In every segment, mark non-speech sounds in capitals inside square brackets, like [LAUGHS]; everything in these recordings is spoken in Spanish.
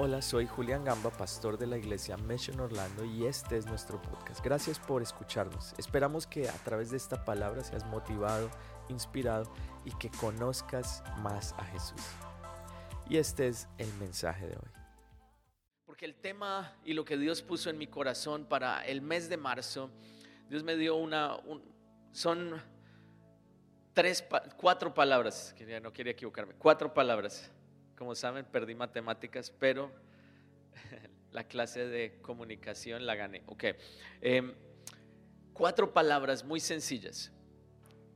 Hola, soy Julián Gamba, pastor de la iglesia Mission Orlando y este es nuestro podcast. Gracias por escucharnos. Esperamos que a través de esta palabra seas motivado, inspirado y que conozcas más a Jesús. Y este es el mensaje de hoy. Porque el tema y lo que Dios puso en mi corazón para el mes de marzo, Dios me dio una, son tres, cuatro palabras, no quería equivocarme, cuatro palabras como saben, perdí matemáticas, pero [LAUGHS] la clase de comunicación la gané. Ok. Em, cuatro palabras muy sencillas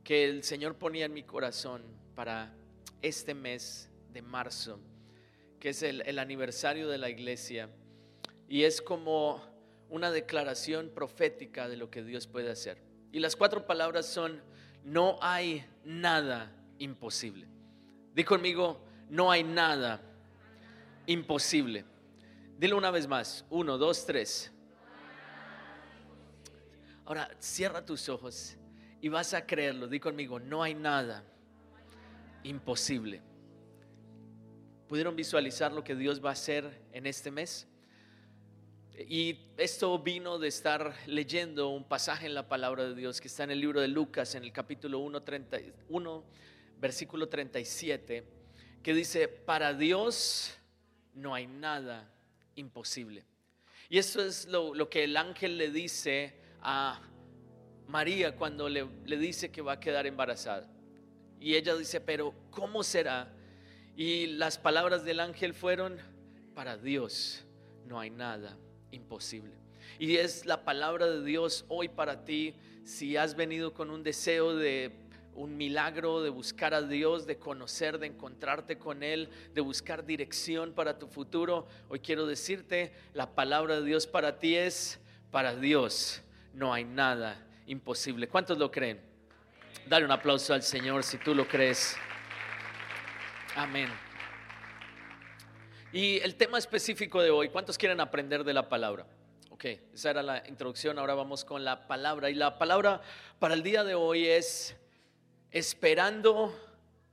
que el Señor ponía en mi corazón para este mes de marzo, que es el, el aniversario de la iglesia, y es como una declaración profética de lo que Dios puede hacer. Y las cuatro palabras son, no hay nada imposible. Di conmigo, no hay nada imposible. Dilo una vez más. Uno, dos, tres. Ahora, cierra tus ojos y vas a creerlo. Di conmigo, no hay nada imposible. ¿Pudieron visualizar lo que Dios va a hacer en este mes? Y esto vino de estar leyendo un pasaje en la palabra de Dios que está en el libro de Lucas, en el capítulo 1, 31, versículo 37 que dice, para Dios no hay nada imposible. Y eso es lo, que el ángel le dice a María cuando le, le dice que va a quedar embarazada. Y ella dice, pero ¿cómo será? Y las palabras del ángel fueron, para Dios no hay nada imposible. Y es la palabra de Dios hoy para ti si has venido con un deseo de un milagro de buscar a Dios, de conocer, de encontrarte con Él, de buscar dirección para tu futuro. Hoy quiero decirte, la palabra de Dios para ti es, para Dios no hay nada imposible. ¿Cuántos lo creen? Dale un aplauso al Señor si tú lo crees. Amén. Y el tema específico de hoy, ¿cuántos quieren aprender de la palabra? Ok, esa era la introducción, ahora vamos con la palabra. Y la palabra para el día de hoy es esperando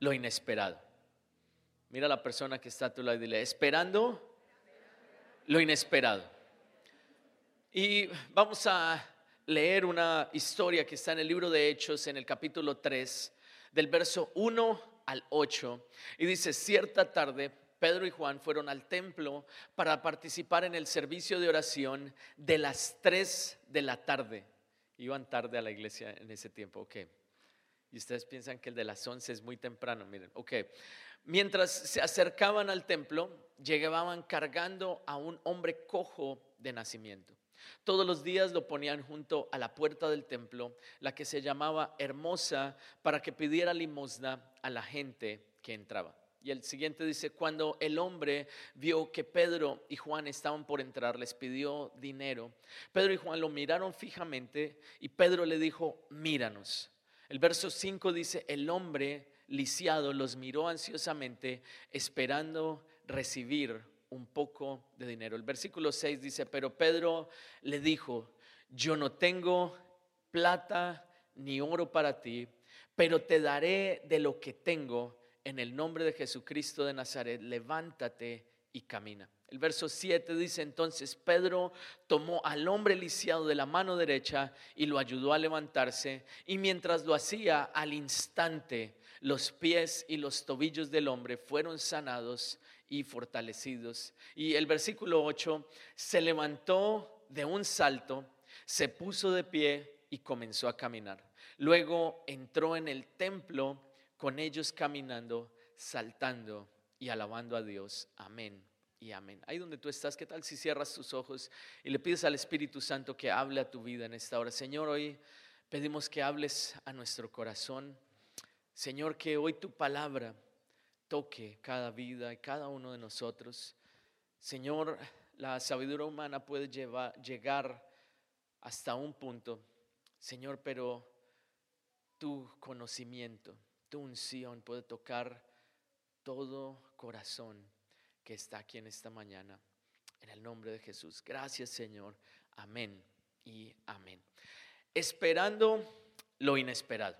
lo inesperado. Mira a la persona que está a tu lado y dile, esperando lo inesperado. Y vamos a leer una historia que está en el libro de Hechos, en el capítulo 3, del verso 1 al 8. Y dice, cierta tarde, Pedro y Juan fueron al templo para participar en el servicio de oración de las 3 de la tarde. Iban tarde a la iglesia en ese tiempo, ok. Y ustedes piensan que el de las 11 es muy temprano, miren, ok. Mientras se acercaban al templo, llegaban cargando a un hombre cojo de nacimiento. Todos los días lo ponían junto a la puerta del templo, la que se llamaba Hermosa, para que pidiera limosna a la gente que entraba. Y el siguiente dice, cuando el hombre vio que Pedro y Juan estaban por entrar, les pidió dinero. Pedro y Juan lo miraron fijamente y Pedro le dijo, míranos. El verso 5 dice, el hombre lisiado los miró ansiosamente esperando recibir un poco de dinero. El versículo 6 dice, pero Pedro le dijo, yo no tengo plata ni oro para ti, pero te daré de lo que tengo en el nombre de Jesucristo de Nazaret, levántate y camina. El verso 7 dice entonces, Pedro tomó al hombre lisiado de la mano derecha y lo ayudó a levantarse, y mientras lo hacía, al instante los pies y los tobillos del hombre fueron sanados y fortalecidos. Y el versículo 8, se levantó de un salto, se puso de pie y comenzó a caminar. Luego entró en el templo con ellos caminando, saltando y alabando a Dios. Amén y amén. Ahí donde tú estás, ¿qué tal si cierras tus ojos y le pides al Espíritu Santo que hable a tu vida en esta hora? Señor, hoy pedimos que hables a nuestro corazón. Señor, que hoy tu palabra toque cada vida y cada uno de nosotros. Señor, la sabiduría humana puede llevar, llegar hasta un punto, Señor, pero tu conocimiento, tu unción puede tocar todo corazón que está aquí en esta mañana. En el nombre de Jesús. Gracias Señor. Amén y amén. Esperando lo inesperado.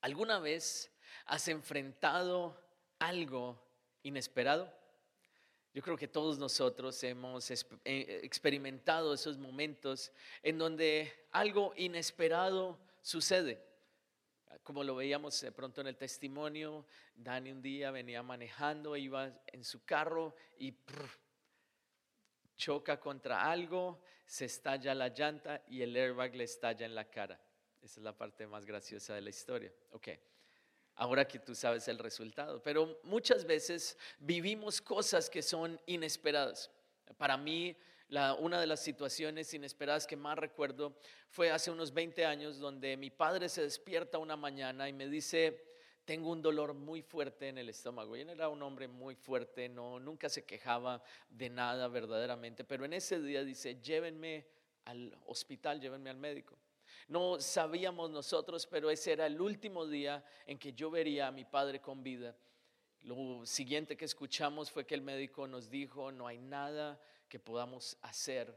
¿Alguna vez has enfrentado algo inesperado? Yo creo que todos nosotros hemos eh, experimentado esos momentos en donde algo inesperado sucede. Como lo veíamos de pronto en el testimonio, Dani un día venía manejando, iba en su carro y choca contra algo, se estalla la llanta y el airbag le estalla en la cara. Esa es la parte más graciosa de la historia. Ok, ahora que tú sabes el resultado. Pero muchas veces vivimos cosas que son inesperadas. Para mí, una de las situaciones inesperadas que más recuerdo fue hace unos 20 años donde mi padre se despierta una mañana y me dice, tengo un dolor muy fuerte en el estómago. Y él era un hombre muy fuerte, no, nunca se quejaba de nada verdaderamente, pero en ese día dice, llévenme al hospital, llévenme al médico. No sabíamos nosotros, pero ese era el último día en que yo vería a mi padre con vida. Lo siguiente que escuchamos fue que el médico nos dijo, no hay nada que podamos hacer.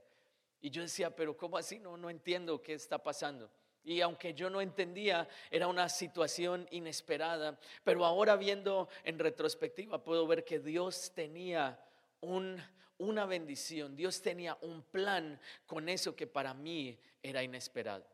Y yo decía, pero ¿cómo así? No, no entiendo qué está pasando. Y aunque yo no entendía, era una situación inesperada, pero ahora viendo en retrospectiva puedo ver que Dios tenía una bendición, Dios tenía un plan con eso que para mí era inesperado.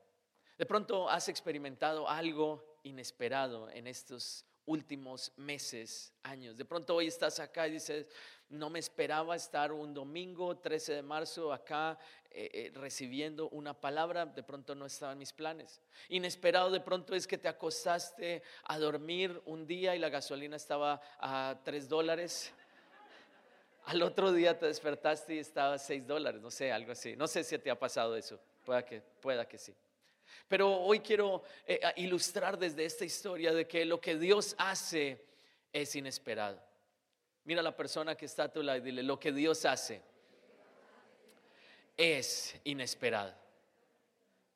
De pronto has experimentado algo inesperado en estos últimos meses, años. De pronto hoy estás acá y dices, no me esperaba estar un domingo 13 de marzo acá eh, eh, recibiendo una palabra, de pronto no estaba en mis planes. Inesperado de pronto es que te acostaste a dormir un día y la gasolina estaba a 3 dólares. Al otro día te despertaste y estaba a 6 dólares, no sé, algo así. No sé si te ha pasado eso, pueda que, pueda que sí. Pero hoy quiero eh, ilustrar desde esta historia de que lo que Dios hace es inesperado. Mira a la persona que está a tu lado y dile, lo que Dios hace es inesperado.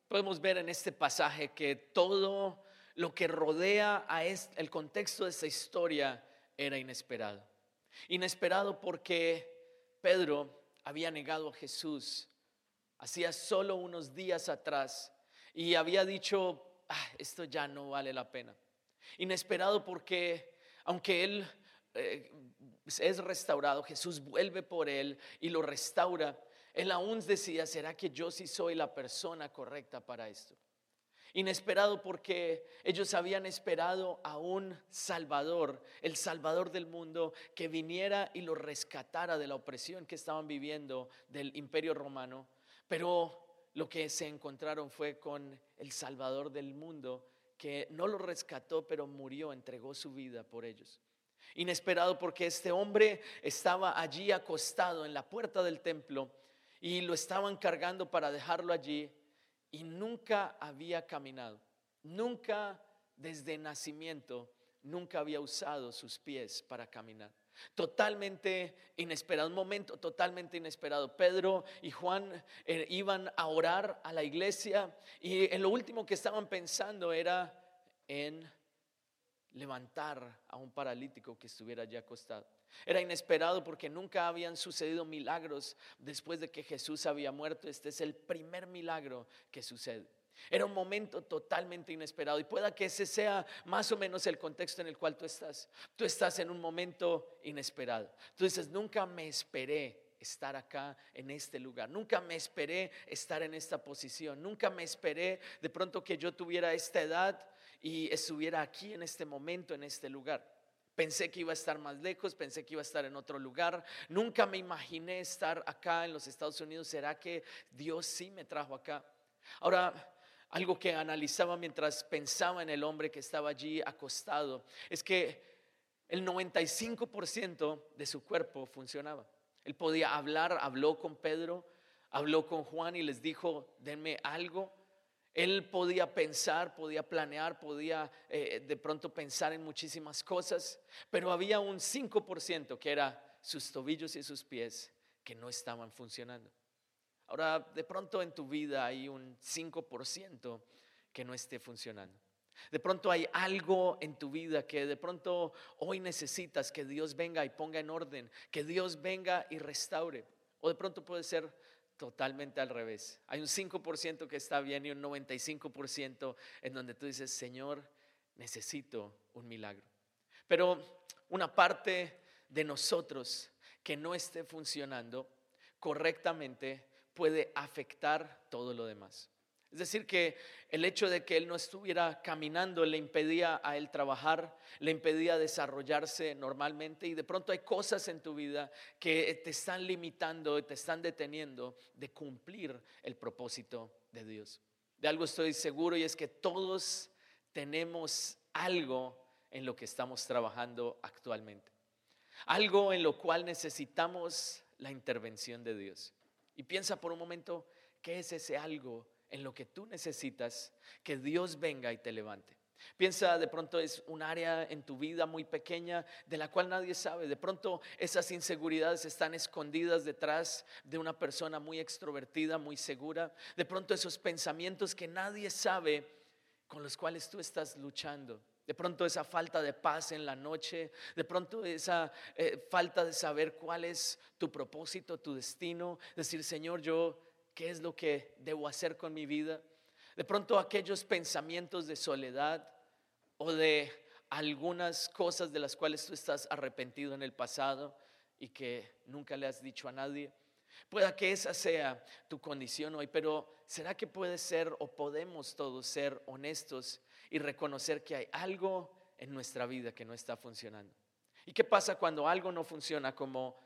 Podemos ver en este pasaje que todo lo que rodea a el contexto de esta historia era inesperado. Inesperado porque Pedro había negado a Jesús hacía solo unos días atrás y había dicho, ah, esto ya no vale la pena. Inesperado porque aunque él eh, es restaurado, Jesús vuelve por él y lo restaura, él aún decía, ¿será que yo sí soy la persona correcta para esto? Inesperado porque ellos habían esperado a un Salvador, el Salvador del mundo, que viniera y lo rescatara de la opresión que estaban viviendo del imperio romano. Pero lo que se encontraron fue con el Salvador del mundo, que no lo rescató, pero murió, entregó su vida por ellos. Inesperado porque este hombre estaba allí acostado en la puerta del templo y lo estaban cargando para dejarlo allí y nunca había caminado, nunca desde nacimiento, nunca había usado sus pies para caminar. Totalmente inesperado, un momento totalmente inesperado. Pedro y Juan eh, iban a orar a la iglesia y en lo último que estaban pensando era en levantar a un paralítico que estuviera allí acostado. Era inesperado porque nunca habían sucedido milagros después de que Jesús había muerto. Este es el primer milagro que sucede. Era un momento totalmente inesperado y pueda que ese sea más o menos el contexto en el cual tú estás. Tú estás en un momento inesperado. Tú dices, nunca me esperé estar acá en este lugar. Nunca me esperé estar en esta posición. Nunca me esperé de pronto que yo tuviera esta edad y estuviera aquí en este momento, en este lugar. Pensé que iba a estar más lejos, pensé que iba a estar en otro lugar. Nunca me imaginé estar acá en los Estados Unidos. ¿Será que Dios sí me trajo acá? Ahora, algo que analizaba mientras pensaba en el hombre que estaba allí acostado, es que el 95% de su cuerpo funcionaba. Él podía hablar, habló con Pedro, habló con Juan y les dijo, denme algo. Él podía pensar, podía planear, podía eh, de pronto pensar en muchísimas cosas, pero había un 5% que era sus tobillos y sus pies que no estaban funcionando. Ahora, de pronto en tu vida hay un 5% que no esté funcionando. De pronto hay algo en tu vida que de pronto hoy necesitas que Dios venga y ponga en orden, que Dios venga y restaure. O de pronto puede ser totalmente al revés. Hay un 5% que está bien y un 95% en donde tú dices, Señor, necesito un milagro. Pero una parte de nosotros que no esté funcionando correctamente puede afectar todo lo demás. Es decir, que el hecho de que él no estuviera caminando le impedía a él trabajar, le impedía desarrollarse normalmente y de pronto hay cosas en tu vida que te están limitando te están deteniendo de cumplir el propósito de Dios. De algo estoy seguro y es que todos tenemos algo en lo que estamos trabajando actualmente. Algo en lo cual necesitamos la intervención de Dios. Y piensa por un momento, ¿qué es ese algo en lo que tú necesitas que Dios venga y te levante. Piensa, de pronto es un área en tu vida muy pequeña de la cual nadie sabe. De pronto esas inseguridades están escondidas detrás de una persona muy extrovertida, muy segura. De pronto esos pensamientos que nadie sabe con los cuales tú estás luchando. De pronto esa falta de paz en la noche, de pronto esa eh, falta de saber cuál es tu propósito, tu destino. Decir, Señor, yo ¿Qué es lo que debo hacer con mi vida? De pronto aquellos pensamientos de soledad o de algunas cosas de las cuales tú estás arrepentido en el pasado y que nunca le has dicho a nadie. Pueda que esa sea tu condición hoy, pero ¿será que puede ser o podemos todos ser honestos y reconocer que hay algo en nuestra vida que no está funcionando? ¿Y qué pasa cuando algo no funciona como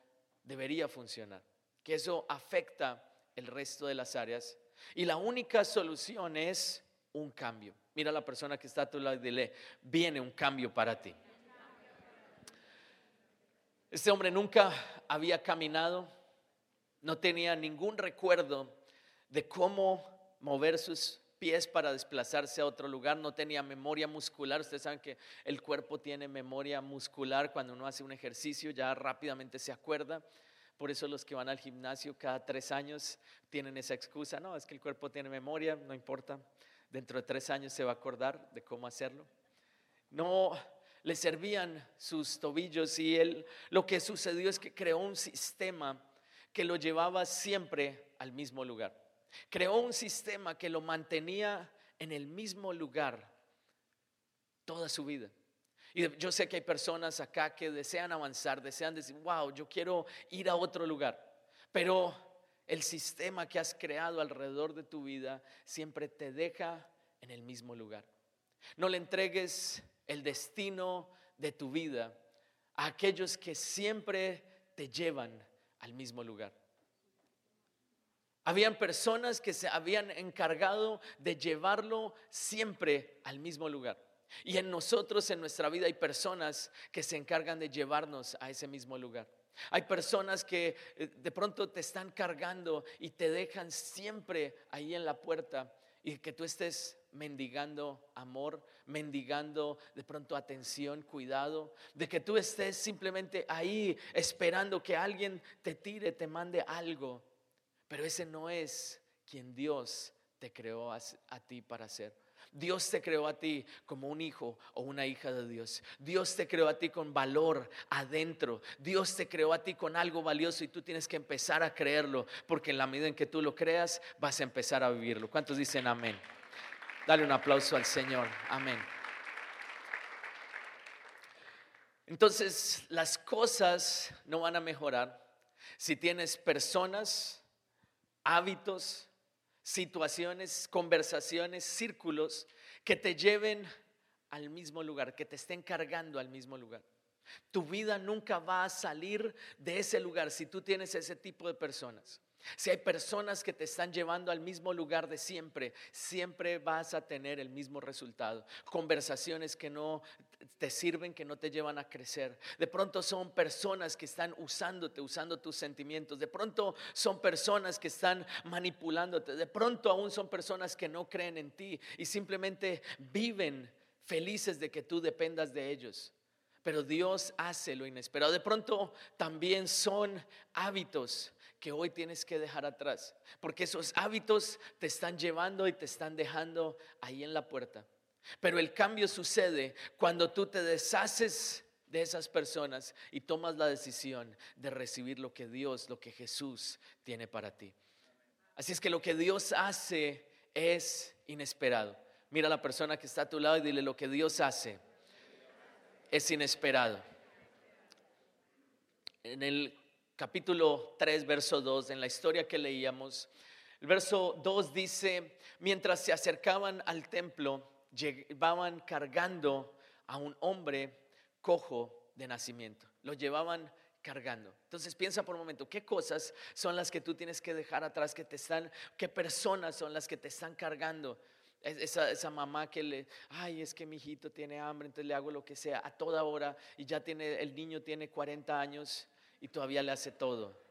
debería funcionar? Que eso afecta el resto de las áreas. Y la única solución es un cambio. Mira a la persona que está a tu lado y dile, viene un cambio para ti. Este hombre nunca había caminado, no tenía ningún recuerdo de cómo mover sus pies para desplazarse a otro lugar, no tenía memoria muscular. Ustedes saben que el cuerpo tiene memoria muscular cuando uno hace un ejercicio, ya rápidamente se acuerda. Por eso los que van al gimnasio cada tres años tienen esa excusa, no, es que el cuerpo tiene memoria, no importa, dentro de tres años se va a acordar de cómo hacerlo. No le servían sus tobillos y él, lo que sucedió es que creó un sistema que lo llevaba siempre al mismo lugar. Creó un sistema que lo mantenía en el mismo lugar toda su vida. Y yo sé que hay personas acá que desean avanzar, desean decir, wow, yo quiero ir a otro lugar. Pero el sistema que has creado alrededor de tu vida siempre te deja en el mismo lugar. No le entregues el destino de tu vida a aquellos que siempre te llevan al mismo lugar. Habían personas que se habían encargado de llevarlo siempre al mismo lugar. Y en nosotros, en nuestra vida, hay personas que se encargan de llevarnos a ese mismo lugar. Hay personas que eh, de pronto te están cargando y te dejan siempre ahí en la puerta y que tú estés mendigando amor, mendigando de pronto atención, cuidado, de que tú estés simplemente ahí esperando que alguien te tire, te mande algo. Pero ese no es quien Dios te creó a, ti para ser. Dios te creó a ti como un hijo o una hija de Dios. Dios te creó a ti con valor adentro. Dios te creó a ti con algo valioso y tú tienes que empezar a creerlo, porque en la medida en que tú lo creas, vas a empezar a vivirlo. ¿Cuántos dicen amén? Dale un aplauso al Señor. Amén. Entonces, las cosas no van a mejorar si tienes personas, hábitos, situaciones, conversaciones, círculos que te lleven al mismo lugar, que te estén cargando al mismo lugar. Tu vida nunca va a salir de ese lugar si tú tienes ese tipo de personas. Si hay personas que te están llevando al mismo lugar de siempre, siempre vas a tener el mismo resultado. Conversaciones que no te sirven, que no te llevan a crecer. De pronto son personas que están usándote, usando tus sentimientos. De pronto son personas que están manipulándote. De pronto aún son personas que no creen en ti y simplemente viven felices de que tú dependas de ellos pero Dios hace lo inesperado. De pronto también son hábitos que hoy tienes que dejar atrás, porque esos hábitos te están llevando y te están dejando ahí en la puerta. Pero el cambio sucede cuando tú te deshaces de esas personas y tomas la decisión de recibir lo que Dios, lo que Jesús tiene para ti. Así es que lo que Dios hace es inesperado. Mira a la persona que está a tu lado y dile lo que Dios hace es inesperado. En el capítulo 3, verso 2, en la historia que leíamos, el verso 2 dice, mientras se acercaban al templo, llevaban cargando a un hombre cojo de nacimiento. Lo llevaban cargando. Entonces piensa por un momento, ¿qué cosas son las que tú tienes que dejar atrás que te están, qué personas son las que te están cargando? Esa, mamá que le, ay, es que mi hijito tiene hambre, entonces le hago lo que sea a toda hora y ya tiene, el niño tiene 40 años y todavía le hace todo.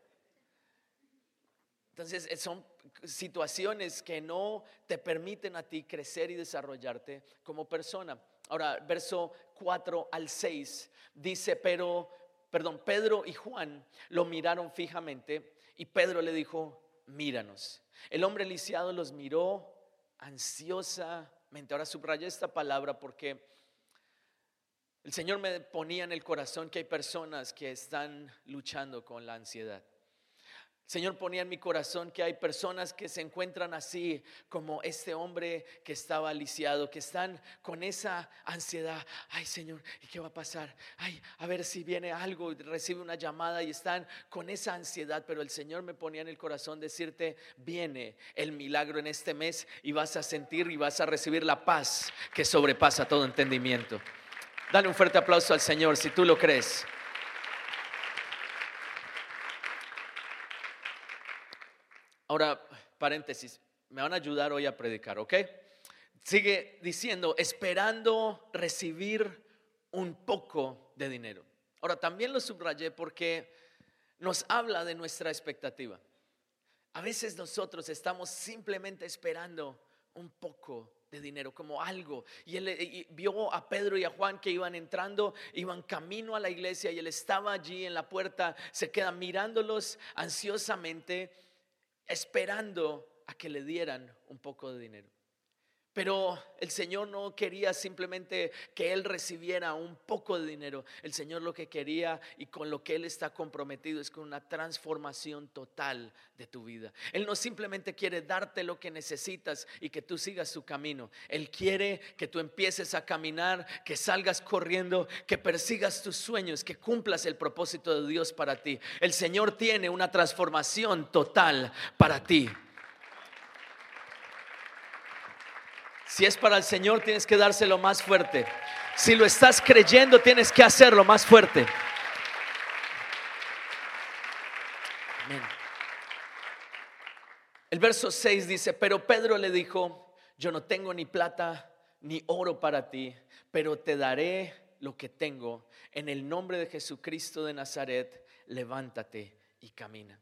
Entonces eh, son situaciones que no te permiten a ti crecer y desarrollarte como persona. Ahora, verso 4 al 6 dice, pero, perdón, Pedro y Juan lo miraron fijamente y Pedro le dijo, míranos. El hombre lisiado los miró ansiosamente. Ahora subraya esta palabra porque el Señor me ponía en el corazón que hay personas que están luchando con la ansiedad. Señor ponía en mi corazón que hay personas que se encuentran así como este hombre que estaba lisiado, que están con esa ansiedad. Ay Señor, ¿y qué va a pasar? Ay, a ver si viene algo, recibe una llamada y están con esa ansiedad. Pero el Señor me ponía en el corazón decirte, viene el milagro en este mes y vas a sentir y vas a recibir la paz que sobrepasa todo entendimiento. Dale un fuerte aplauso al Señor si tú lo crees. Ahora, paréntesis, me van a ayudar hoy a predicar, ¿ok? Sigue diciendo, esperando recibir un poco de dinero. Ahora, también lo subrayé porque nos habla de nuestra expectativa. A veces nosotros estamos simplemente esperando un poco de dinero, como algo. Y él vio a Pedro y a Juan que iban entrando, iban camino a la iglesia y él estaba allí en la puerta, se queda mirándolos ansiosamente esperando a que le dieran un poco de dinero. Pero el Señor no quería simplemente que Él recibiera un poco de dinero. El Señor lo que quería y con lo que Él está comprometido es con una transformación total de tu vida. Él no simplemente quiere darte lo que necesitas y que tú sigas su camino. Él quiere que tú empieces a caminar, que salgas corriendo, que persigas tus sueños, que cumplas el propósito de Dios para ti. El Señor tiene una transformación total para ti. Si es para el Señor, tienes que dárselo más fuerte. Si lo estás creyendo, tienes que hacerlo más fuerte. El verso 6 dice, pero Pedro le dijo, yo no tengo ni plata ni oro para ti, pero te daré lo que tengo. En el nombre de Jesucristo de Nazaret, levántate y camina.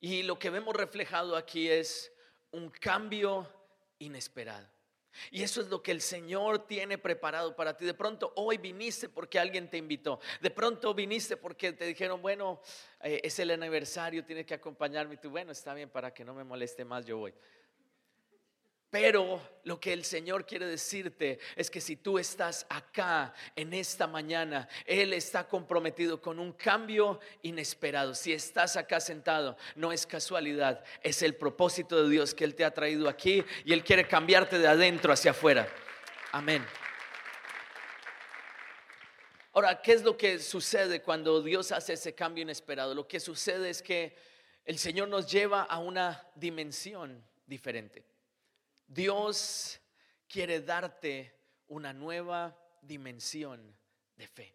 Y lo que vemos reflejado aquí es un cambio inesperado. Y eso es lo que el Señor tiene preparado para ti. De pronto hoy viniste porque alguien te invitó. De pronto viniste porque te dijeron, bueno, eh, es el aniversario, tienes que acompañarme. Y tú, bueno, está bien, para que no me moleste más, yo voy. Pero lo que el Señor quiere decirte es que si tú estás acá en esta mañana, Él está comprometido con un cambio inesperado. Si estás acá sentado, no es casualidad, es el propósito de Dios que Él te ha traído aquí y Él quiere cambiarte de adentro hacia afuera. Amén. Ahora, ¿qué es lo que sucede cuando Dios hace ese cambio inesperado? Lo que sucede es que el Señor nos lleva a una dimensión diferente. Dios quiere darte una nueva dimensión de fe.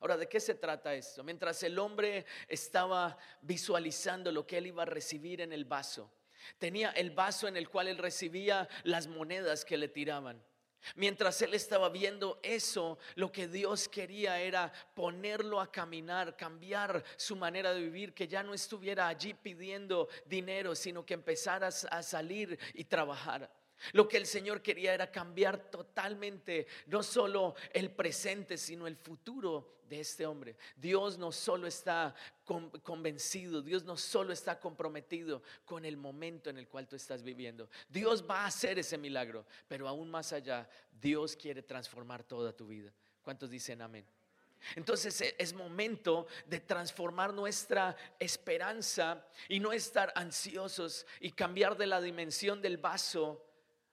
Ahora, ¿de qué se trata esto? Mientras el hombre estaba visualizando lo que él iba a recibir en el vaso, tenía el vaso en el cual él recibía las monedas que le tiraban. Mientras él estaba viendo eso, lo que Dios quería era ponerlo a caminar, cambiar su manera de vivir, que ya no estuviera allí pidiendo dinero, sino que empezara a salir y trabajar. Lo que el Señor quería era cambiar totalmente, no solo el presente, sino el futuro de este hombre. Dios no solo está convencido, Dios no solo está comprometido con el momento en el cual tú estás viviendo. Dios va a hacer ese milagro, pero aún más allá, Dios quiere transformar toda tu vida. ¿Cuántos dicen amén? Entonces e, es momento de transformar nuestra esperanza y no estar ansiosos y cambiar de la dimensión del vaso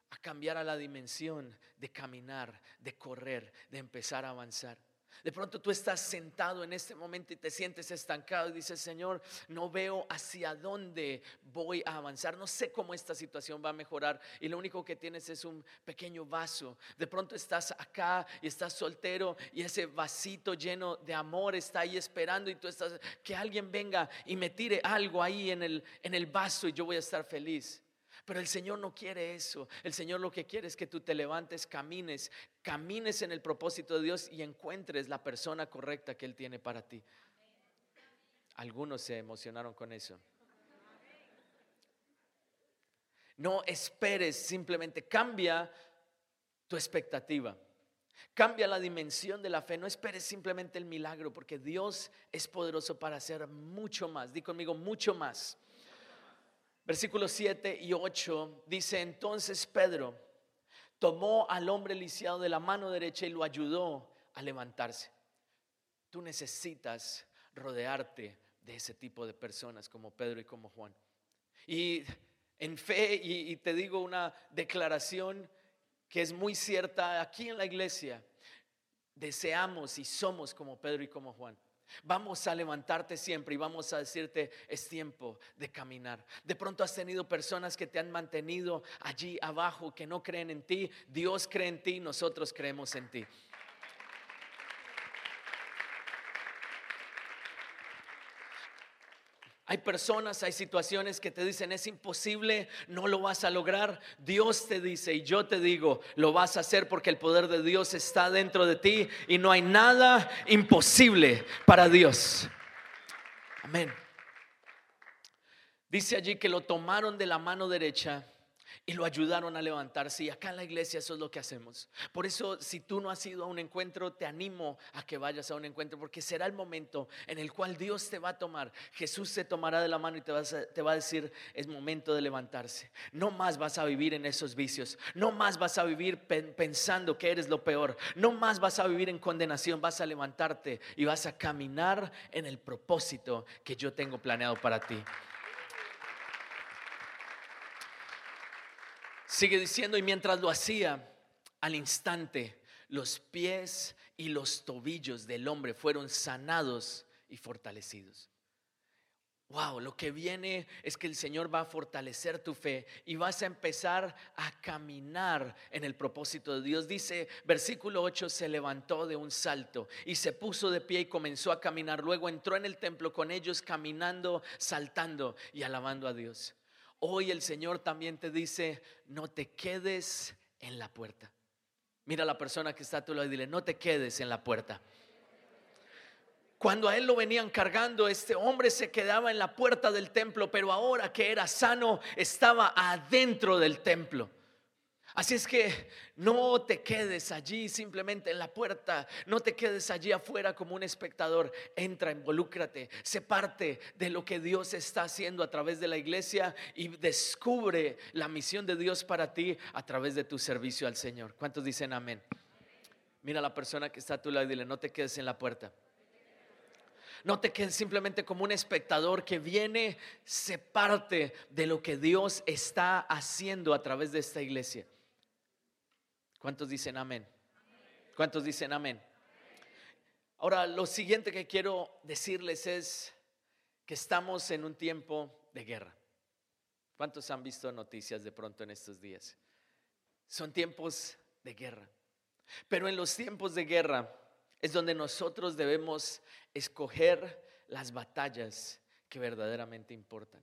a cambiar a la dimensión de caminar, de correr, de empezar a avanzar. De pronto tú estás sentado en este momento y te sientes estancado y dices, Señor, no veo hacia dónde voy a avanzar, no sé cómo esta situación va a mejorar y lo único que tienes es un pequeño vaso. De pronto estás acá y estás soltero y ese vasito lleno de amor está ahí esperando y tú estás, que alguien venga y me tire algo ahí en el, en el vaso y yo voy a estar feliz. Pero el Señor no quiere eso. El Señor lo que quiere es que tú te levantes, camines, camines en el propósito de Dios y encuentres la persona correcta que Él tiene para ti. Algunos se emocionaron con eso. No esperes, simplemente cambia tu expectativa. Cambia la dimensión de la fe. No esperes simplemente el milagro, porque Dios es poderoso para hacer mucho más. Di conmigo, mucho más Versículos 7 y 8 dice, entonces Pedro tomó al hombre lisiado de la mano derecha y lo ayudó a levantarse. Tú necesitas rodearte de ese tipo de personas como Pedro y como Juan. Y en fe, y, y te digo una declaración que es muy cierta aquí en la iglesia, deseamos y somos como Pedro y como Juan. Vamos a levantarte siempre y vamos a decirte, es tiempo de caminar. De pronto has tenido personas que te han mantenido allí abajo, que no creen en ti. Dios cree en ti, nosotros creemos en ti. Hay personas, hay situaciones que te dicen es imposible, no lo vas a lograr. Dios te dice y yo te digo, lo vas a hacer porque el poder de Dios está dentro de ti y no hay nada imposible para Dios. Amén. Dice allí que lo tomaron de la mano derecha y lo ayudaron a levantarse. Y acá en la iglesia eso es lo que hacemos. Por eso, si tú no has ido a un encuentro, te animo a que vayas a un encuentro, porque será el momento en el cual Dios te va a tomar. Jesús se tomará de la mano y te te va a decir, es momento de levantarse. No más vas a vivir en esos vicios. No más vas a vivir pensando que eres lo peor. No más vas a vivir en condenación. Vas a levantarte y vas a caminar en el propósito que yo tengo planeado para ti. Sigue diciendo, y mientras lo hacía, al instante, los pies y los tobillos del hombre fueron sanados y fortalecidos. Wow, lo que viene es que el Señor va a fortalecer tu fe y vas a empezar a caminar en el propósito de Dios. Dice, versículo 8, se levantó de un salto y se puso de pie y comenzó a caminar. Luego entró en el templo con ellos caminando, saltando y alabando a Dios. Hoy el Señor también te dice, no te quedes en la puerta. Mira a la persona que está a tu lado y dile, no te quedes en la puerta. Cuando a él lo venían cargando, este hombre se quedaba en la puerta del templo, pero ahora que era sano, estaba adentro del templo. Así es que no te quedes allí simplemente en la puerta, no te quedes allí afuera como un espectador. Entra, involúcrate, sé parte de lo que Dios está haciendo a través de la iglesia y descubre la misión de Dios para ti a través de tu servicio al Señor. ¿Cuántos dicen amén? Mira a la persona que está a tu lado y dile, no te quedes en la puerta. No te quedes simplemente como un espectador que viene, se parte de lo que Dios está haciendo a través de esta iglesia. ¿Cuántos dicen amén? ¿Cuántos dicen amén? Ahora, lo siguiente que quiero decirles es que estamos en un tiempo de guerra. ¿Cuántos han visto noticias de pronto en estos días? Son tiempos de guerra. Pero en los tiempos de guerra es donde nosotros debemos escoger las batallas que verdaderamente importan.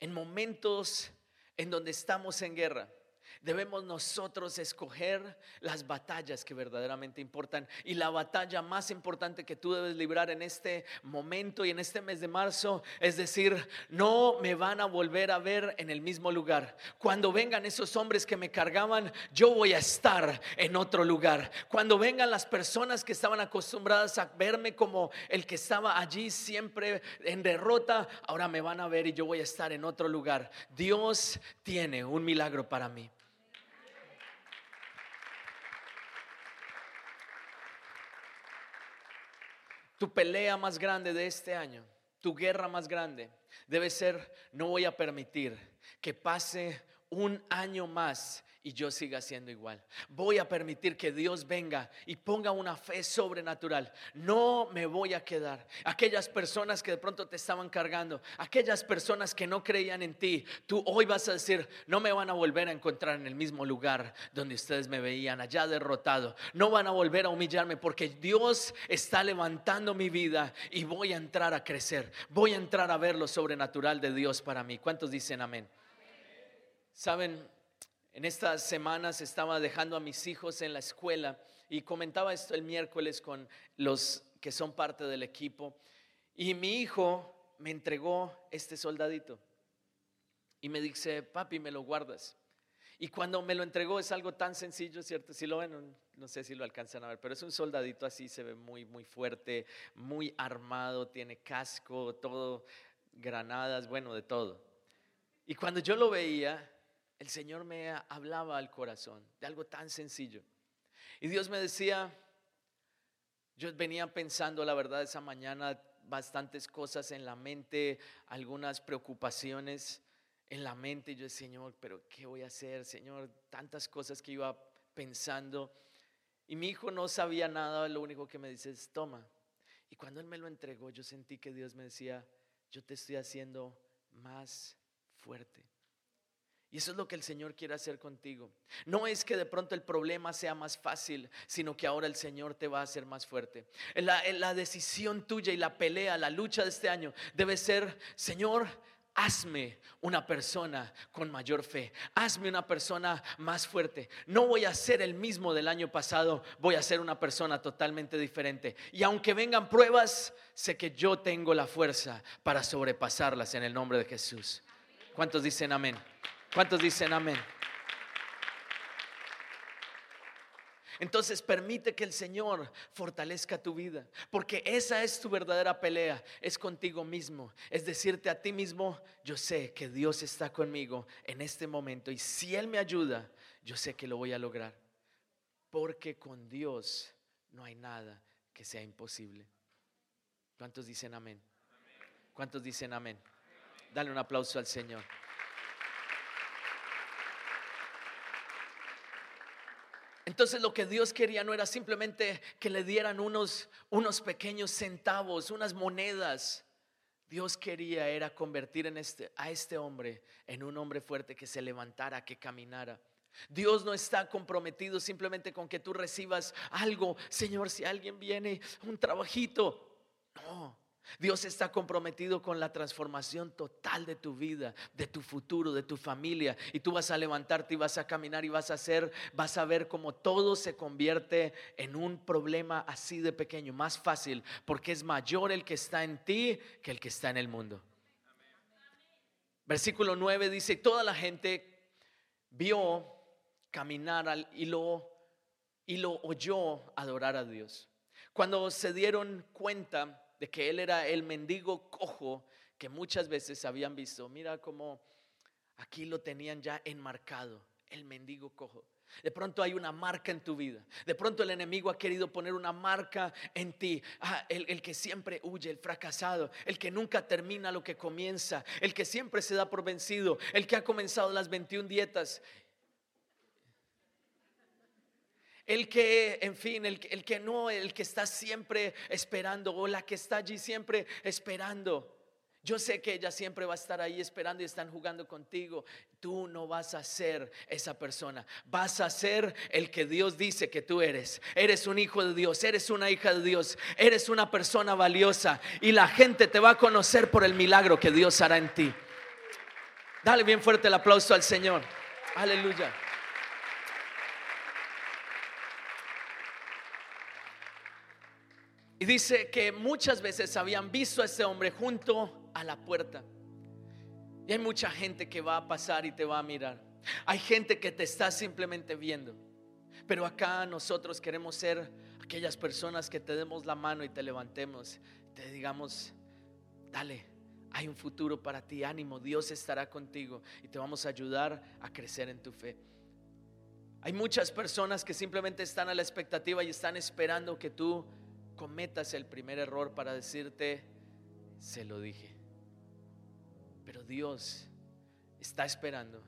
En momentos en donde estamos en guerra, Debemos nosotros escoger las batallas que verdaderamente importan. Y la batalla más importante que tú debes librar en este momento y en este mes de marzo es decir, no me van a volver a ver en el mismo lugar. Cuando vengan esos hombres que me cargaban, yo voy a estar en otro lugar. Cuando vengan las personas que estaban acostumbradas a verme como el que estaba allí siempre en derrota, ahora me van a ver y yo voy a estar en otro lugar. Dios tiene un milagro para mí. Tu pelea más grande de este año, tu guerra más grande, debe ser, no voy a permitir que pase un año más y yo siga siendo igual. Voy a permitir que Dios venga y ponga una fe sobrenatural. No me voy a quedar. Aquellas personas que de pronto te estaban cargando, aquellas personas que no creían en ti, tú hoy vas a decir, no me van a volver a encontrar en el mismo lugar donde ustedes me veían, allá derrotado. No van a volver a humillarme porque Dios está levantando mi vida y voy a entrar a crecer. Voy a entrar a ver lo sobrenatural de Dios para mí. ¿Cuántos dicen amén? Saben, en estas semanas estaba dejando a mis hijos en la escuela y comentaba esto el miércoles con los que son parte del equipo. Y mi hijo me entregó este soldadito y me dice, papi, me lo guardas. Y cuando me lo entregó es algo tan sencillo, ¿cierto? Si lo ven, no sé si lo alcanzan a ver, pero es un soldadito así, se ve muy, muy fuerte, muy armado, tiene casco, todo, granadas, bueno, de todo. Y cuando yo lo veía, el Señor me hablaba al corazón de algo tan sencillo. Y Dios me decía, yo venía pensando, la verdad, esa mañana bastantes cosas en la mente, algunas preocupaciones en la mente. Y yo, Señor, pero ¿qué voy a hacer? Señor, tantas cosas que iba pensando. Y mi hijo no sabía nada, lo único que me dice es, toma. Y cuando él me lo entregó, yo sentí que Dios me decía, yo te estoy haciendo más fuerte. Y eso es lo que el Señor quiere hacer contigo. No es que de pronto el problema sea más fácil, sino que ahora el Señor te va a hacer más fuerte. La, decisión tuya y la pelea, la lucha de este año debe ser, Señor, hazme una persona con mayor fe, hazme una persona más fuerte. No voy a ser el mismo del año pasado, voy a ser una persona totalmente diferente. Y aunque vengan pruebas, sé que yo tengo la fuerza para sobrepasarlas en el nombre de Jesús. ¿Cuántos dicen amén? ¿Cuántos dicen amén? Entonces permite que el Señor fortalezca tu vida, porque esa es tu verdadera pelea, es contigo mismo, es decirte a ti mismo, yo sé que Dios está conmigo en este momento y si Él me ayuda, yo sé que lo voy a lograr, porque con Dios no hay nada que sea imposible. ¿Cuántos dicen amén? ¿Cuántos dicen amén? Dale un aplauso al Señor. Entonces lo que Dios quería no era simplemente que le dieran unos, unos pequeños centavos, unas monedas. Dios quería era convertir en este, a este hombre en un hombre fuerte que se levantara, que caminara. Dios no está comprometido simplemente con que tú recibas algo. Señor, si alguien viene, un trabajito. No, Dios está comprometido con la transformación total de tu vida, de tu futuro, de tu familia. Y tú vas a levantarte y vas a caminar y vas a hacer, vas a ver cómo todo se convierte en un problema así de pequeño, más fácil, porque es mayor el que está en ti que el que está en el mundo. Versículo 9 dice, toda la gente vio caminar y lo, y lo oyó adorar a Dios. Cuando se dieron cuenta, de que él era el mendigo cojo que muchas veces habían visto. Mira cómo aquí lo tenían ya enmarcado, el mendigo cojo. De pronto hay una marca en tu vida. De pronto el enemigo ha querido poner una marca en ti. Ah, el, el, que siempre huye, el fracasado, el que nunca termina lo que comienza, el que siempre se da por vencido, el que ha comenzado las 21 dietas el que, en fin, el, el, que no, el que está siempre esperando o la que está allí siempre esperando. Yo sé que ella siempre va a estar ahí esperando y están jugando contigo. Tú no vas a ser esa persona. Vas a ser el que Dios dice que tú eres. Eres un hijo de Dios, eres una hija de Dios, eres una persona valiosa y la gente te va a conocer por el milagro que Dios hará en ti. Dale bien fuerte el aplauso al Señor. Aleluya. Y dice que muchas veces habían visto a ese hombre junto a la puerta. Y hay mucha gente que va a pasar y te va a mirar. Hay gente que te está simplemente viendo. Pero acá nosotros queremos ser aquellas personas que te demos la mano y te levantemos. Te digamos, dale, hay un futuro para ti, ánimo, Dios estará contigo y te vamos a ayudar a crecer en tu fe. Hay muchas personas que simplemente están a la expectativa y están esperando que tú cometas el primer error para decirte, se lo dije. Pero Dios está esperando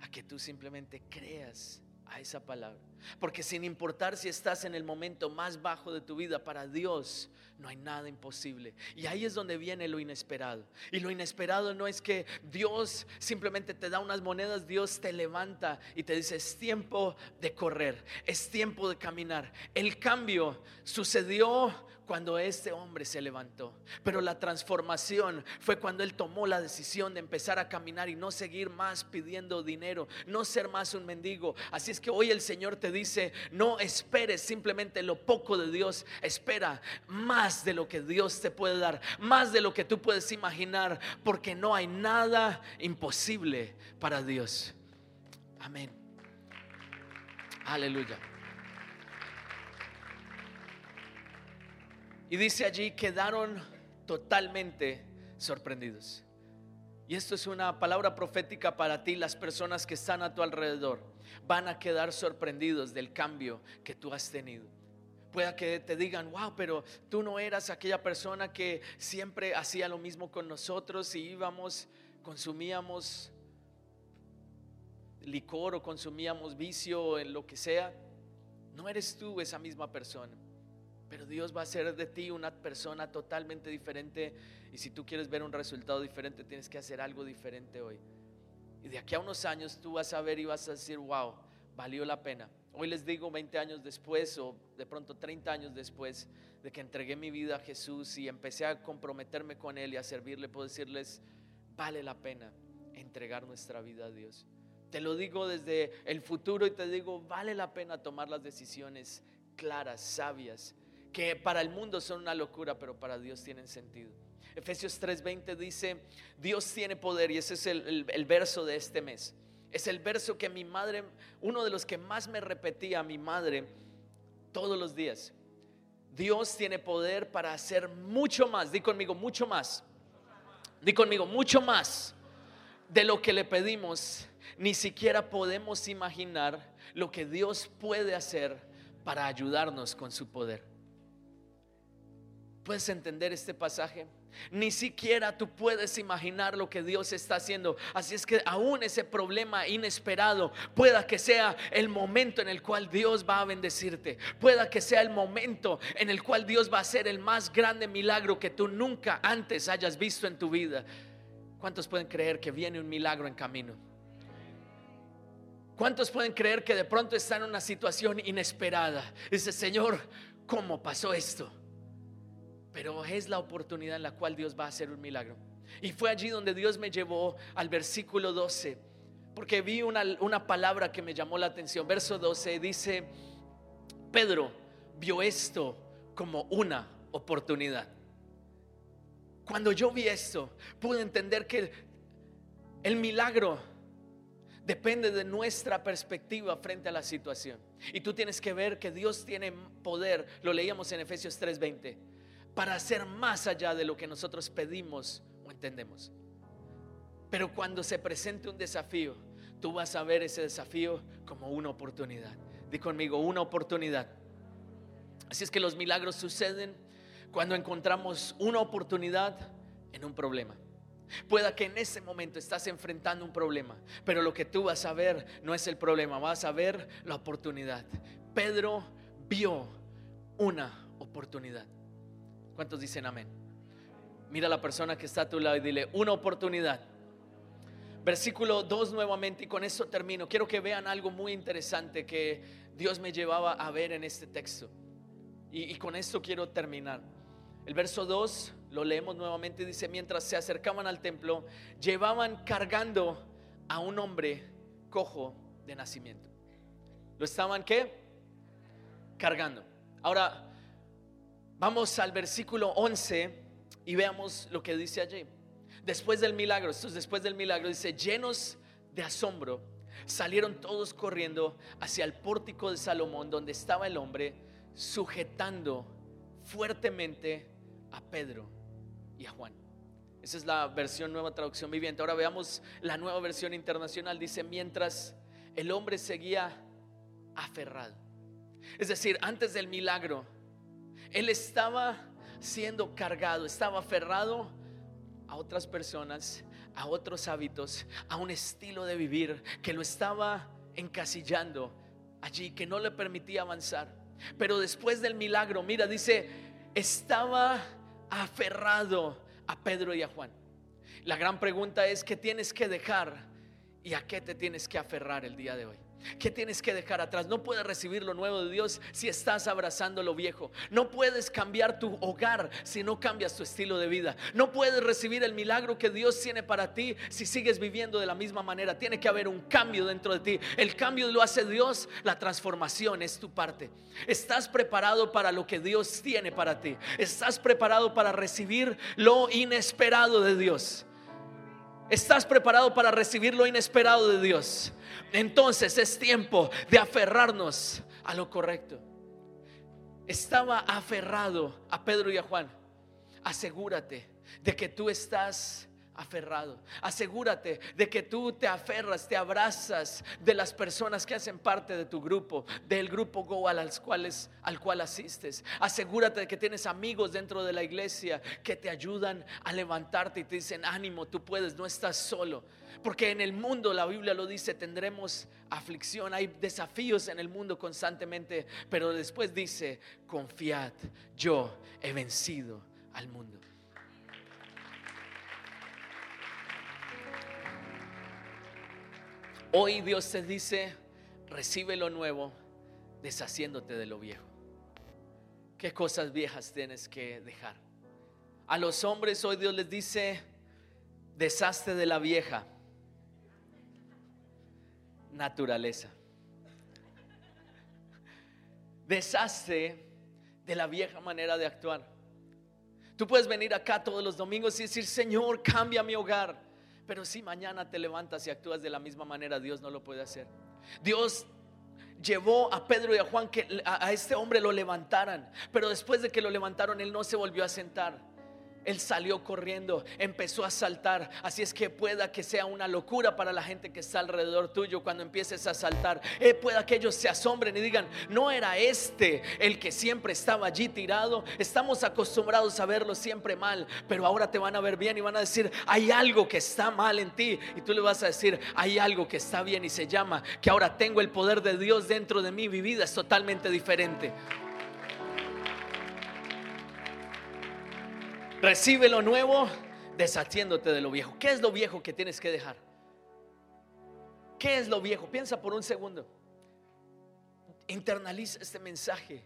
a que tú simplemente creas a esa palabra. Porque sin importar si estás en el momento más bajo de tu vida, para Dios no hay nada imposible. Y ahí es donde viene lo inesperado. Y lo inesperado no es que Dios simplemente te da unas monedas, Dios te levanta y te dice, es tiempo de correr, es tiempo de caminar. El cambio sucedió cuando este hombre se levantó. Pero la transformación fue cuando él tomó la decisión de empezar a caminar y no seguir más pidiendo dinero, no ser más un mendigo. Así es que hoy el Señor te dice, no esperes simplemente lo poco de Dios, espera más de lo que Dios te puede dar, más de lo que tú puedes imaginar, porque no hay nada imposible para Dios. Amén. Aleluya. Y dice allí, quedaron totalmente sorprendidos. Y esto es una palabra profética para ti, las personas que están a tu alrededor van a quedar sorprendidos del cambio que tú has tenido. Pueda que te digan, wow, pero tú no eras aquella persona que siempre hacía lo mismo con nosotros y íbamos, consumíamos licor o consumíamos vicio en lo que sea. No eres tú esa misma persona. Pero Dios va a hacer de ti una persona totalmente diferente. Y si tú quieres ver un resultado diferente, tienes que hacer algo diferente hoy. Y de aquí a unos años tú vas a ver y vas a decir, wow, valió la pena. Hoy les digo 20 años después o de pronto 30 años después de que entregué mi vida a Jesús y empecé a comprometerme con Él y a servirle, puedo decirles, vale la pena entregar nuestra vida a Dios. Te lo digo desde el futuro y te digo, vale la pena tomar las decisiones claras, sabias que para el mundo son una locura, pero para Dios tienen sentido. Efesios 3:20 dice, Dios tiene poder y ese es el, verso de este mes. Es el verso que mi madre, uno de los que más me repetía mi madre todos los días. Dios tiene poder para hacer mucho más. Di conmigo, mucho más. Di conmigo, mucho más de lo que le pedimos. Ni siquiera podemos imaginar lo que Dios puede hacer para ayudarnos con su poder. ¿Puedes entender este pasaje? Ni siquiera tú puedes imaginar lo que Dios está haciendo. Así es que aún ese problema inesperado pueda que sea el momento en el cual Dios va a bendecirte. Pueda que sea el momento en el cual Dios va a hacer el más grande milagro que tú nunca antes hayas visto en tu vida. ¿Cuántos pueden creer que viene un milagro en camino? ¿Cuántos pueden creer que de pronto están en una situación inesperada? Dice, Señor, ¿cómo pasó esto? Pero es la oportunidad en la cual Dios va a hacer un milagro. Y fue allí donde Dios me llevó al versículo 12, porque vi una, una palabra que me llamó la atención. Verso 12 dice, Pedro vio esto como una oportunidad. Cuando yo vi esto, pude entender que el milagro depende de nuestra perspectiva frente a la situación. Y tú tienes que ver que Dios tiene poder, lo leíamos en Efesios 3:20 para hacer más allá de lo que nosotros pedimos o entendemos. Pero cuando se presente un desafío, tú vas a ver ese desafío como una oportunidad. Di conmigo, una oportunidad. Así es que los milagros suceden cuando encontramos una oportunidad en un problema. Pueda que en ese momento estás enfrentando un problema, pero lo que tú vas a ver no es el problema, vas a ver la oportunidad. Pedro vio una oportunidad. ¿Cuántos dicen amén? Mira a la persona que está a tu lado y dile, una oportunidad. Versículo 2 nuevamente y con eso termino. Quiero que vean algo muy interesante que Dios me llevaba a ver en este texto. Y, con esto quiero terminar. El verso 2 lo leemos nuevamente y dice, mientras se acercaban al templo, llevaban cargando a un hombre cojo de nacimiento. ¿Lo estaban qué? Cargando. Ahora, Vamos al versículo 11 y veamos lo que dice allí. Después del milagro, esto es después del milagro, dice, llenos de asombro, salieron todos corriendo hacia el pórtico de Salomón, donde estaba el hombre, sujetando fuertemente a Pedro y a Juan. Esa es la versión nueva traducción viviente. Ahora veamos la nueva versión internacional. Dice, mientras el hombre seguía aferrado. Es decir, antes del milagro, él estaba siendo cargado, estaba aferrado a otras personas, a otros hábitos, a un estilo de vivir que lo estaba encasillando allí, que no le permitía avanzar. Pero después del milagro, mira, dice, estaba aferrado a Pedro y a Juan. La gran pregunta es, ¿qué tienes que dejar y a qué te tienes que aferrar el día de hoy? ¿Qué tienes que dejar atrás? No puedes recibir lo nuevo de Dios si estás abrazando lo viejo. No puedes cambiar tu hogar si no cambias tu estilo de vida. No puedes recibir el milagro que Dios tiene para ti si sigues viviendo de la misma manera. Tiene que haber un cambio dentro de ti. El cambio lo hace Dios, la transformación es tu parte. Estás preparado para lo que Dios tiene para ti. Estás preparado para recibir lo inesperado de Dios. Estás preparado para recibir lo inesperado de Dios. Entonces es tiempo de aferrarnos a lo correcto. Estaba aferrado a Pedro y a Juan. Asegúrate de que tú estás aferrado. Asegúrate de que tú te aferras, te abrazas de las personas que hacen parte de tu grupo, del grupo Go al, cuales, al cual asistes. Asegúrate de que tienes amigos dentro de la iglesia que te ayudan a levantarte y te dicen, ánimo, tú puedes, no estás solo. Porque en el mundo, la Biblia lo dice, tendremos aflicción, hay desafíos en el mundo constantemente, pero después dice, confiad, yo he vencido al mundo. Hoy Dios te dice, recibe lo nuevo, deshaciéndote de lo viejo. ¿Qué cosas viejas tienes que dejar? A los hombres hoy Dios les dice, deshazte de la vieja naturaleza. Deshazte de la vieja manera de actuar. Tú puedes venir acá todos los domingos y decir, Señor, cambia mi hogar. Pero si mañana te levantas y actúas de la misma manera, Dios no lo puede hacer. Dios llevó a Pedro y a Juan que a, este hombre lo levantaran, pero después de que lo levantaron, él no se volvió a sentar. Él salió corriendo, empezó a saltar. Así es que pueda que sea una locura para la gente que está alrededor tuyo cuando empieces a saltar. Eh, pueda que ellos se asombren y digan, no era este el que siempre estaba allí tirado. Estamos acostumbrados a verlo siempre mal, pero ahora te van a ver bien y van a decir, hay algo que está mal en ti. Y tú le vas a decir, hay algo que está bien y se llama que ahora tengo el poder de Dios dentro de mí. Mi vida es totalmente diferente. Recibe lo nuevo deshaciéndote de lo viejo. ¿Qué es lo viejo que tienes que dejar? ¿Qué es lo viejo? Piensa por un segundo. Internaliza este mensaje.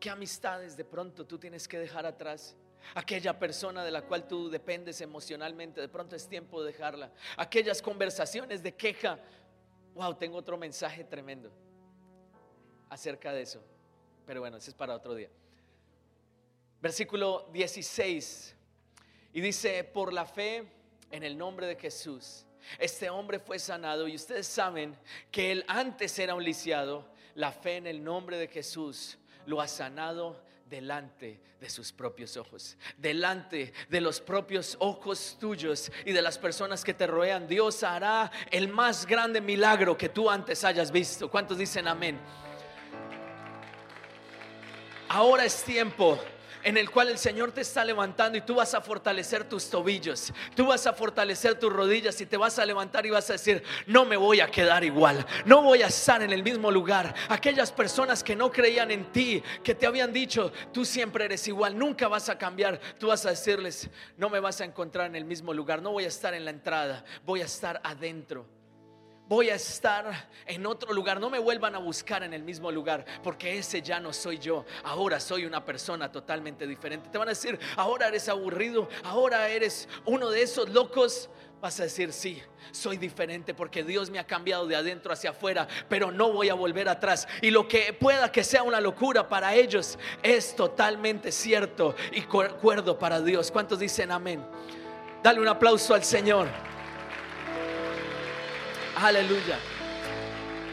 ¿Qué amistades de pronto tú tienes que dejar atrás? Aquella persona de la cual tú dependes emocionalmente, de pronto es tiempo de dejarla. Aquellas conversaciones de queja. Wow, tengo otro mensaje tremendo acerca de eso. Pero bueno, ese es para otro día versículo 16. Y dice, por la fe en el nombre de Jesús, este hombre fue sanado y ustedes saben que él antes era un lisiado, la fe en el nombre de Jesús lo ha sanado delante de sus propios ojos, delante de los propios ojos tuyos y de las personas que te rodean. Dios hará el más grande milagro que tú antes hayas visto. ¿Cuántos dicen amén? Ahora es tiempo en el cual el Señor te está levantando y tú vas a fortalecer tus tobillos, tú vas a fortalecer tus rodillas y te vas a levantar y vas a decir, no me voy a quedar igual, no voy a estar en el mismo lugar. Aquellas personas que no creían en ti, que te habían dicho, tú siempre eres igual, nunca vas a cambiar, tú vas a decirles, no me vas a encontrar en el mismo lugar, no voy a estar en la entrada, voy a estar adentro voy a estar en otro lugar. No me vuelvan a buscar en el mismo lugar, porque ese ya no soy yo. Ahora soy una persona totalmente diferente. Te van a decir, ahora eres aburrido, ahora eres uno de esos locos. Vas a decir, sí, soy diferente porque Dios me ha cambiado de adentro hacia afuera, pero no voy a volver atrás. Y lo que pueda que sea una locura para ellos es totalmente cierto y cuerdo para Dios. ¿Cuántos dicen amén? Dale un aplauso al Señor. Aleluya.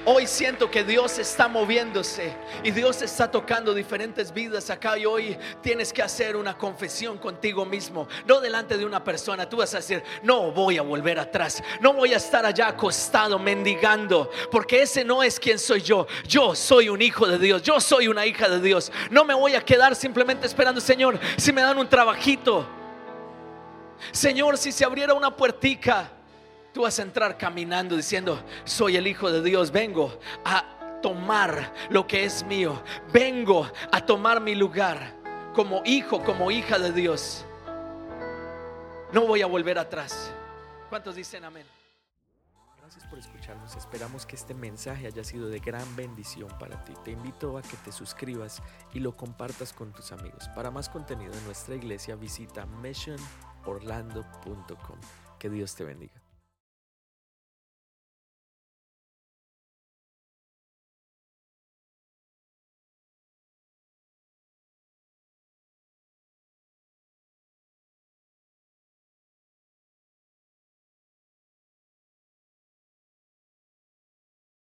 Hoy siento que Dios está moviéndose y Dios está tocando diferentes vidas acá y hoy tienes que hacer una confesión contigo mismo, no delante de una persona. Tú vas a decir, no voy a volver atrás, no voy a estar allá acostado mendigando, porque ese no es quien soy yo. Yo soy un hijo de Dios, yo soy una hija de Dios. No me voy a quedar simplemente esperando, Señor, si me dan un trabajito Señor, si se abriera una puertica, tú vas a entrar caminando diciendo, soy el Hijo de Dios, vengo a tomar lo que es mío, vengo a tomar mi lugar como hijo, como hija de Dios. No voy a volver atrás. ¿Cuántos dicen amén? Gracias por escucharnos. Esperamos que este mensaje haya sido de gran bendición para ti. Te invito a que te suscribas y lo compartas con tus amigos. Para más contenido en nuestra iglesia visita missionorlando.com. Que Dios te bendiga.